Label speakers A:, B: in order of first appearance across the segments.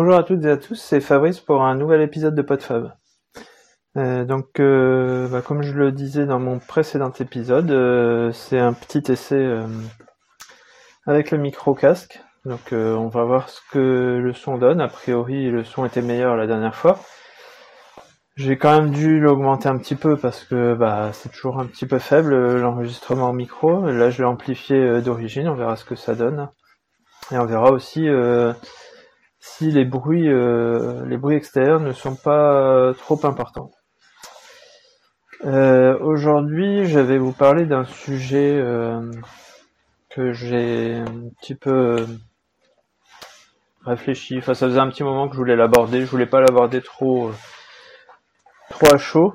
A: Bonjour à toutes et à tous, c'est Fabrice pour un nouvel épisode de PodFab. Euh, donc, euh, bah, comme je le disais dans mon précédent épisode, euh, c'est un petit essai avec le micro casque. Donc, on va voir ce que le son donne. A priori, le son était meilleur la dernière fois. J'ai quand même dû l'augmenter un petit peu parce que bah, c'est toujours un petit peu faible l'enregistrement micro. Là, je l'ai amplifié d'origine. On verra ce que ça donne. Et on verra aussi si les bruits, euh, les bruits extérieurs ne sont pas trop importants. Euh, Aujourd'hui, je vais vous parler d'un sujet euh, que j'ai un petit peu réfléchi. Enfin, ça faisait un petit moment que je voulais l'aborder. Je voulais pas l'aborder trop, trop à chaud.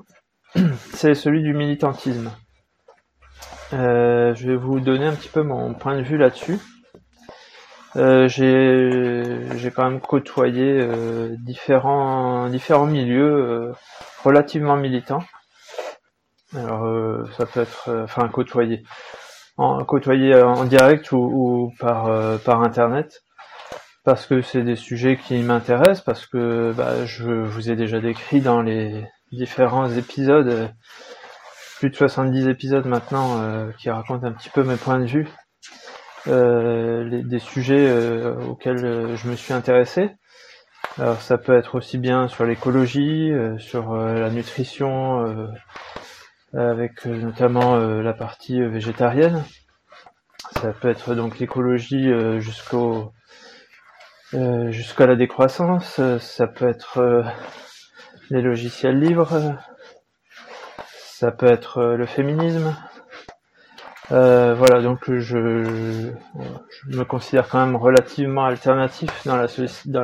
A: C'est celui du militantisme. Euh, je vais vous donner un petit peu mon point de vue là-dessus. Euh, j'ai quand même côtoyé euh, différents différents milieux euh, relativement militants. Alors euh, ça peut être euh, enfin côtoyer en côtoyer en direct ou, ou par par internet parce que c'est des sujets qui m'intéressent parce que bah, je vous ai déjà décrit dans les différents épisodes plus de 70 épisodes maintenant qui racontent un petit peu mes points de vue euh, les, des sujets euh, auxquels euh, je me suis intéressé. Alors ça peut être aussi bien sur l'écologie, sur la nutrition, avec notamment la partie végétarienne. Ça peut être donc l'écologie jusqu'au jusqu'à la décroissance. Ça peut être les logiciels libres. Ça peut être le féminisme. Euh, voilà, donc je, je, me considère quand même relativement alternatif dans la,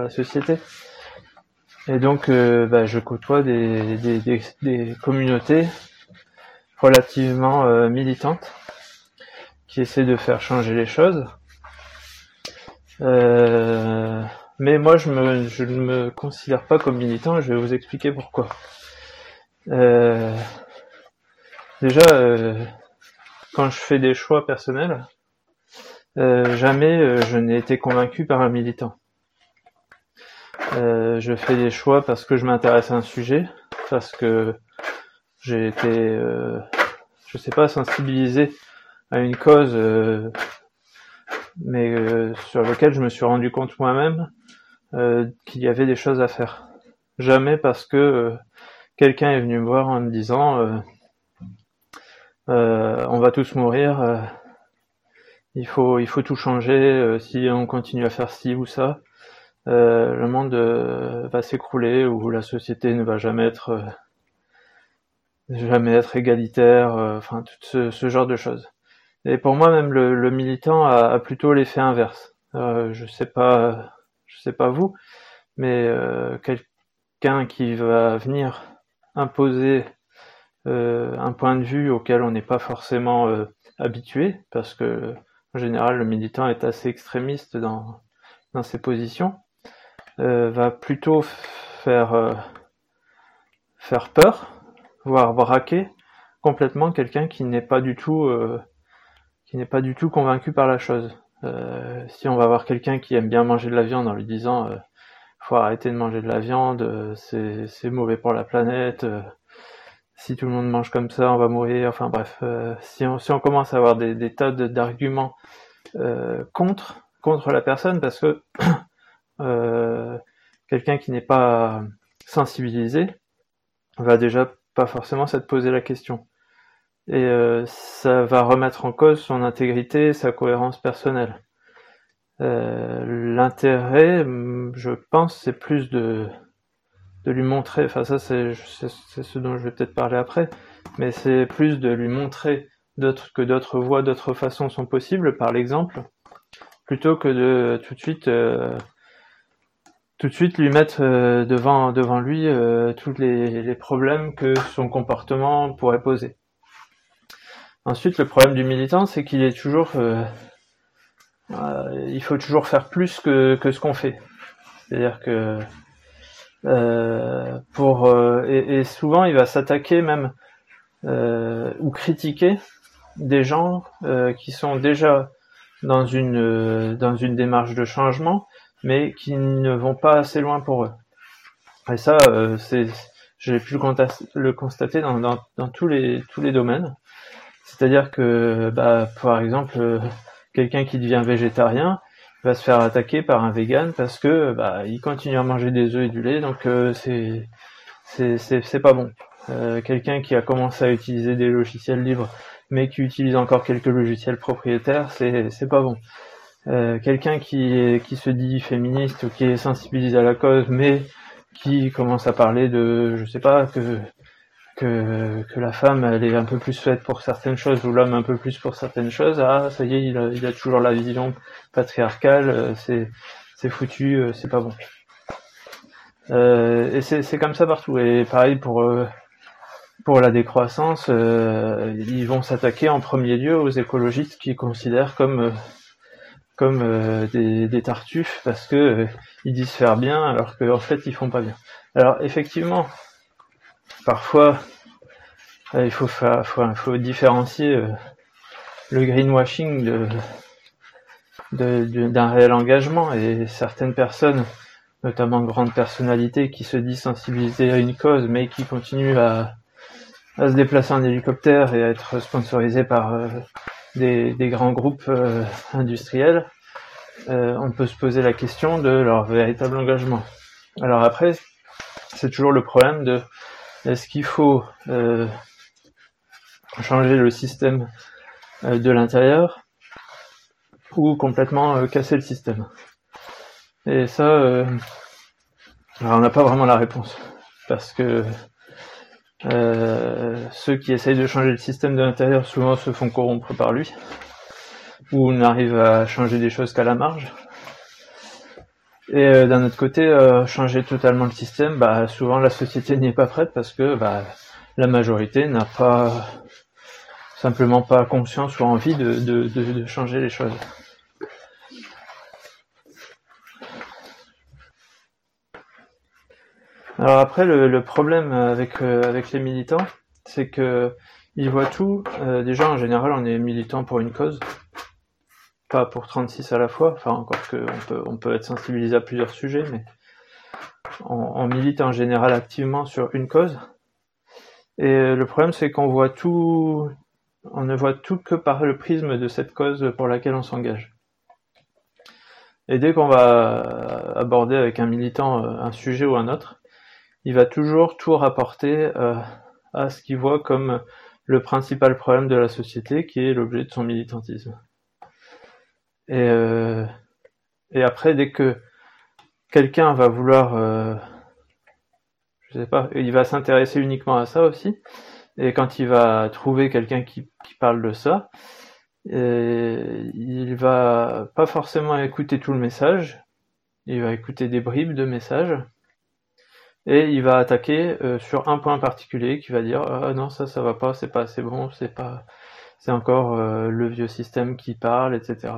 A: société. Et donc, euh, bah, je côtoie des, des, des, communautés relativement euh, militantes qui essaient de faire changer les choses. Mais moi, je, me, je ne me considère pas comme militant et je vais vous expliquer pourquoi. Déjà, quand je fais des choix personnels, euh, jamais euh, je n'ai été convaincu par un militant. Euh, je fais des choix parce que je m'intéresse à un sujet, parce que j'ai été, euh, je sais pas, sensibilisé à une cause, mais sur lequel je me suis rendu compte moi-même qu'il y avait des choses à faire. Jamais parce que quelqu'un est venu me voir en me disant on va tous mourir, euh, il faut il faut tout changer euh, si on continue à faire ci ou ça. le monde va s'écrouler ou la société ne va jamais être jamais être égalitaire, enfin tout ce, genre de choses. Et pour moi même le, militant a, plutôt l'effet inverse. je sais pas, je sais pas vous, mais quelqu'un qui va venir imposer euh, un point de vue auquel on n'est pas forcément euh, habitué, parce que en général le militant est assez extrémiste dans, ses positions, euh, va plutôt faire, faire peur, voire braquer complètement quelqu'un qui n'est pas du tout qui n'est pas du tout convaincu par la chose. si on va voir quelqu'un qui aime bien manger de la viande en lui disant faut arrêter de manger de la viande, c'est mauvais pour la planète, si tout le monde mange comme ça, on va mourir. Enfin bref, euh, si, on, commence à avoir des, tas d'arguments euh, contre contre la personne, parce que euh, quelqu'un qui n'est pas sensibilisé va déjà pas forcément s'être posé la question. Et ça va remettre en cause son intégrité, sa cohérence personnelle. L'intérêt, je pense, c'est plus de de lui montrer, enfin ça c'est ce dont je vais peut-être parler après, mais c'est plus de lui montrer que d'autres voies, d'autres façons sont possibles par l'exemple, plutôt que de tout de suite euh, lui mettre euh, devant lui euh, tous les, les, problèmes que son comportement pourrait poser. Ensuite, le problème du militant, c'est qu'il est toujours il faut toujours faire plus que, que ce qu'on fait. C'est-à-dire que pour euh, et, et, souvent il va s'attaquer même euh, ou critiquer des gens qui sont déjà dans une dans une démarche de changement mais qui ne vont pas assez loin pour eux. Et ça, euh, c'est, j'ai pu le constater dans, dans, dans, tous les tous les domaines. C'est-à-dire que, bah, par exemple, euh, quelqu'un qui devient végétarien va se faire attaquer par un vegan parce que bah, il continue à manger des œufs et du lait, donc euh, c'est c'est pas bon. Euh, quelqu'un qui a commencé à utiliser des logiciels libres mais qui utilise encore quelques logiciels propriétaires, c'est pas bon. Euh, quelqu'un qui qui se dit féministe ou qui est sensibilisé à la cause mais qui commence à parler de je sais pas que que, la femme elle est un peu plus faite pour certaines choses ou l'homme un peu plus pour certaines choses, ah ça y est, il a, toujours la vision patriarcale, euh, c'est c'est foutu, euh, c'est pas bon. Euh, et c'est comme ça partout. Et pareil pour euh, pour la décroissance, euh, ils vont s'attaquer en premier lieu aux écologistes qui considèrent comme comme des, des, tartuffes parce que ils disent faire bien alors qu'en fait ils font pas bien. Alors effectivement, parfois, euh, il faut, différencier euh, le greenwashing d'un réel engagement et certaines personnes, notamment grandes personnalités qui se disent sensibilisées à une cause mais qui continuent à, se déplacer en hélicoptère et à être sponsorisées par euh, des, grands groupes industriels, on peut se poser la question de leur véritable engagement. Alors après, c'est toujours le problème de est-ce qu'il faut euh, changer le système euh, de l'intérieur ou complètement euh, casser le système? Et ça, on n'a pas vraiment la réponse parce que ceux qui essayent de changer le système de l'intérieur souvent se font corrompre par lui ou n'arrivent à changer des choses qu'à la marge. Et euh, d'un autre côté, euh, changer totalement le système, bah, souvent la société n'y est pas prête parce que bah, la majorité n'a pas simplement pas conscience ou envie de, changer les choses. Alors après, le, le problème avec, euh, avec les militants, c'est que ils voient tout. déjà, en général, on est militant pour une cause pas pour 36 à la fois, enfin encore que on peut, on peut être sensibilisé à plusieurs sujets, mais on, milite en général activement sur une cause. Et le problème c'est qu'on voit tout, on ne voit tout que par le prisme de cette cause pour laquelle on s'engage. Et dès qu'on va aborder avec un militant euh, un sujet ou un autre, il va toujours tout rapporter euh, à ce qu'il voit comme le principal problème de la société, qui est l'objet de son militantisme. Et, euh, et après, dès que quelqu'un va vouloir, euh, je sais pas, il va s'intéresser uniquement à ça aussi. Et quand il va trouver quelqu'un qui, qui, parle de ça, et il va pas forcément écouter tout le message. Il va écouter des bribes de messages et il va attaquer euh, sur un point particulier qui va dire ah non ça ça va pas c'est pas assez bon c'est pas c'est encore euh, le vieux système qui parle, etc.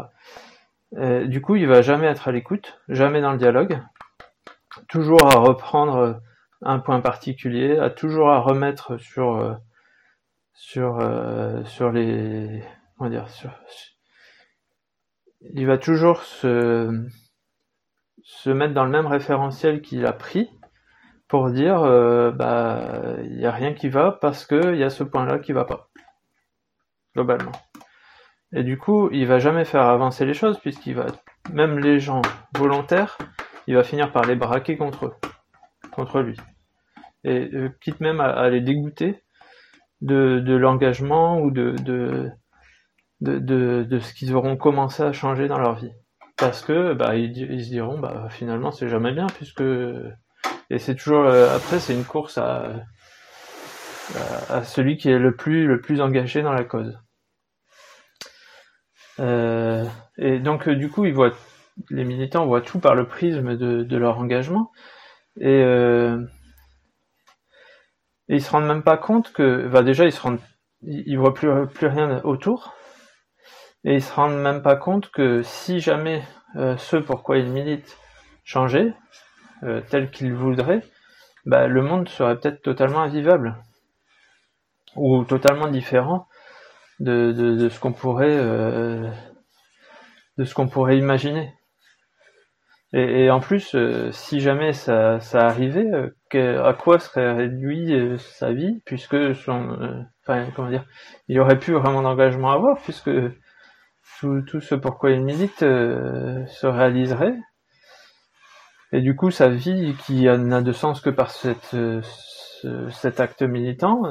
A: Euh, du coup, il va jamais être à l'écoute, jamais dans le dialogue, toujours à reprendre un point particulier, à toujours à remettre sur euh, sur sur les comment dire il va toujours se mettre dans le même référentiel qu'il a pris pour dire bah il y a rien qui va parce que il y a ce point là qui va pas globalement. Et du coup, il va jamais faire avancer les choses puisqu'il va, même les gens volontaires, il va finir par les braquer contre eux, contre lui. Et euh, quitte même à, les dégoûter de, l'engagement ou de, de, de, de, ce qu'ils auront commencé à changer dans leur vie. Parce que bah, ils, ils se diront bah finalement c'est jamais bien puisque et c'est toujours euh, après c'est une course à à celui qui est le plus le plus engagé dans la cause. Euh, et donc euh, du coup, ils voient les militants voient tout par le prisme de, leur engagement. Et, euh, et ils se rendent même pas compte que, déjà ils se voient plus rien autour. Et ils se rendent même pas compte que si jamais euh, ce pourquoi ils militent changeait tel qu'ils voudraient, bah, le monde serait peut-être totalement invivable ou totalement différent de, de, ce qu'on pourrait euh, de ce qu'on pourrait imaginer. Et, en plus, euh, si jamais ça, ça arrivait, euh, à quoi serait réduit sa vie, puisque son, comment dire, il aurait plus vraiment d'engagement à avoir, puisque tout, tout ce pourquoi il milite se réaliserait. Et du coup, sa vie, qui n'a de sens que par cette, cet acte militant,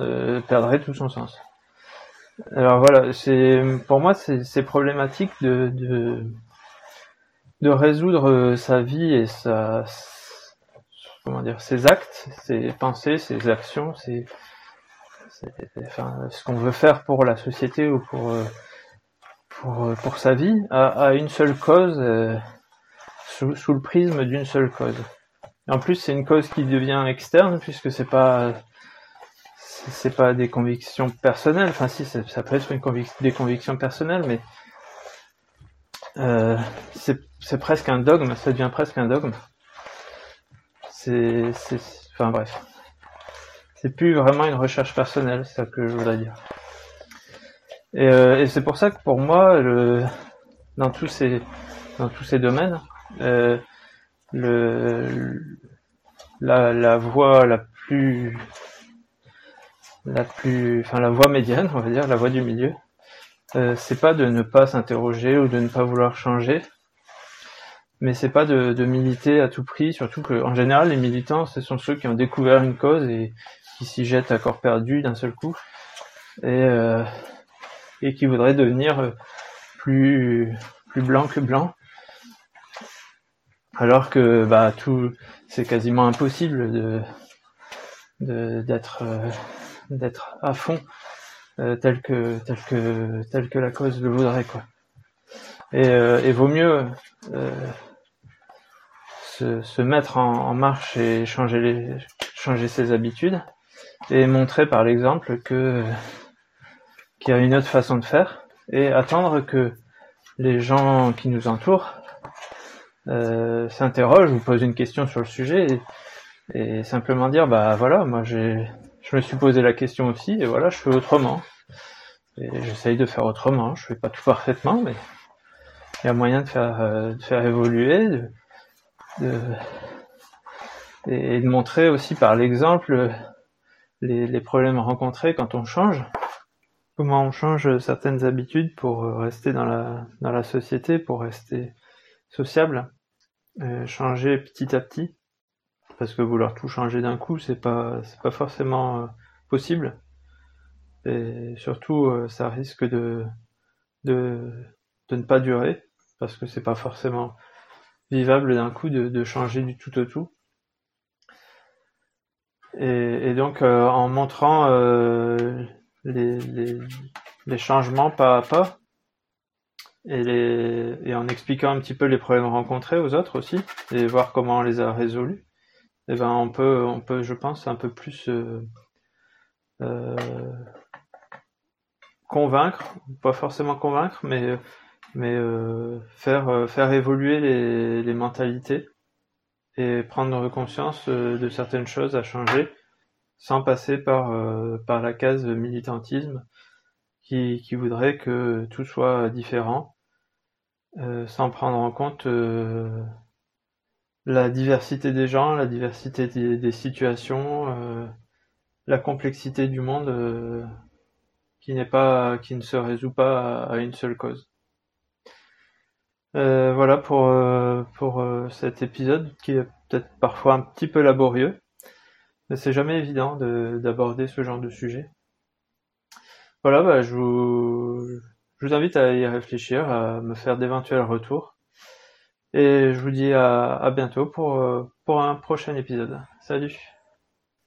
A: perdrait tout son sens. Alors voilà, c'est pour moi c'est problématique de, résoudre euh, sa vie et sa comment dire ses actes, ses pensées, ses actions, ses, ce qu'on veut faire pour la société ou pour euh, euh, sa vie à, une seule cause sous, le prisme d'une seule cause. En plus, c'est une cause qui devient externe puisque c'est pas pas des convictions personnelles. Enfin, si ça peut être une des convictions personnelles, mais euh, c'est presque un dogme, ça devient presque un dogme. C'est, enfin bref, c'est plus vraiment une recherche personnelle, c'est ça que je voudrais dire. Et, euh, c'est pour ça que pour moi, le, dans tous ces dans tous ces domaines, euh, le la, la voie la plus la plus, enfin la voie médiane, on va dire, la voie du milieu, euh, c'est pas de ne pas s'interroger ou de ne pas vouloir changer, mais c'est pas de, de, militer à tout prix, surtout que en général les militants ce sont ceux qui ont découvert une cause et qui s'y jettent à corps perdu d'un seul coup et, euh, et qui voudraient devenir plus plus blanc que blanc, alors que bah tout c'est quasiment impossible de d'être euh, d'être à fond euh, tel que tel que tel que la cause le voudrait quoi. Et, euh, vaut mieux se, se, mettre en, en, marche et changer les changer ses habitudes et montrer par l'exemple que qu'il y a une autre façon de faire et attendre que les gens qui nous entourent euh, s'interrogent ou posent une question sur le sujet et, simplement dire bah voilà moi j'ai je me suis posé la question aussi, et voilà, je fais autrement. Et j'essaye de faire autrement. Je fais pas tout parfaitement, mais il y a moyen de faire, euh, de faire évoluer, de, de, et de montrer aussi par l'exemple les, les, problèmes rencontrés quand on change. Comment on change certaines habitudes pour rester dans la, dans la société, pour rester sociable, euh, changer petit à petit parce que vouloir tout changer d'un coup, c'est pas c'est pas forcément euh, possible. Et surtout, euh, ça risque de, de de ne pas durer parce que c'est pas forcément vivable d'un coup de, changer du tout au tout. Et, donc, euh, en montrant les, les, changements pas à pas et, et en expliquant un petit peu les problèmes rencontrés aux autres aussi et voir comment on les a résolus, eh ben on peut, on peut, je pense, un peu plus euh, euh, convaincre, pas forcément convaincre, mais mais euh, faire faire évoluer les, les mentalités et prendre conscience de certaines choses à changer sans passer par par la case militantisme qui, voudrait que tout soit différent sans prendre en compte la diversité des gens, la diversité des, situations, euh, la complexité du monde euh, qui n'est pas, qui ne se résout pas à, une seule cause. Euh, voilà pour pour cet épisode qui est peut-être parfois un petit peu laborieux, mais c'est jamais évident d'aborder ce genre de sujet. Voilà, bah, je vous invite à y réfléchir, à me faire d'éventuels retours. Et je vous dis à, à bientôt pour, euh, pour un prochain épisode. Salut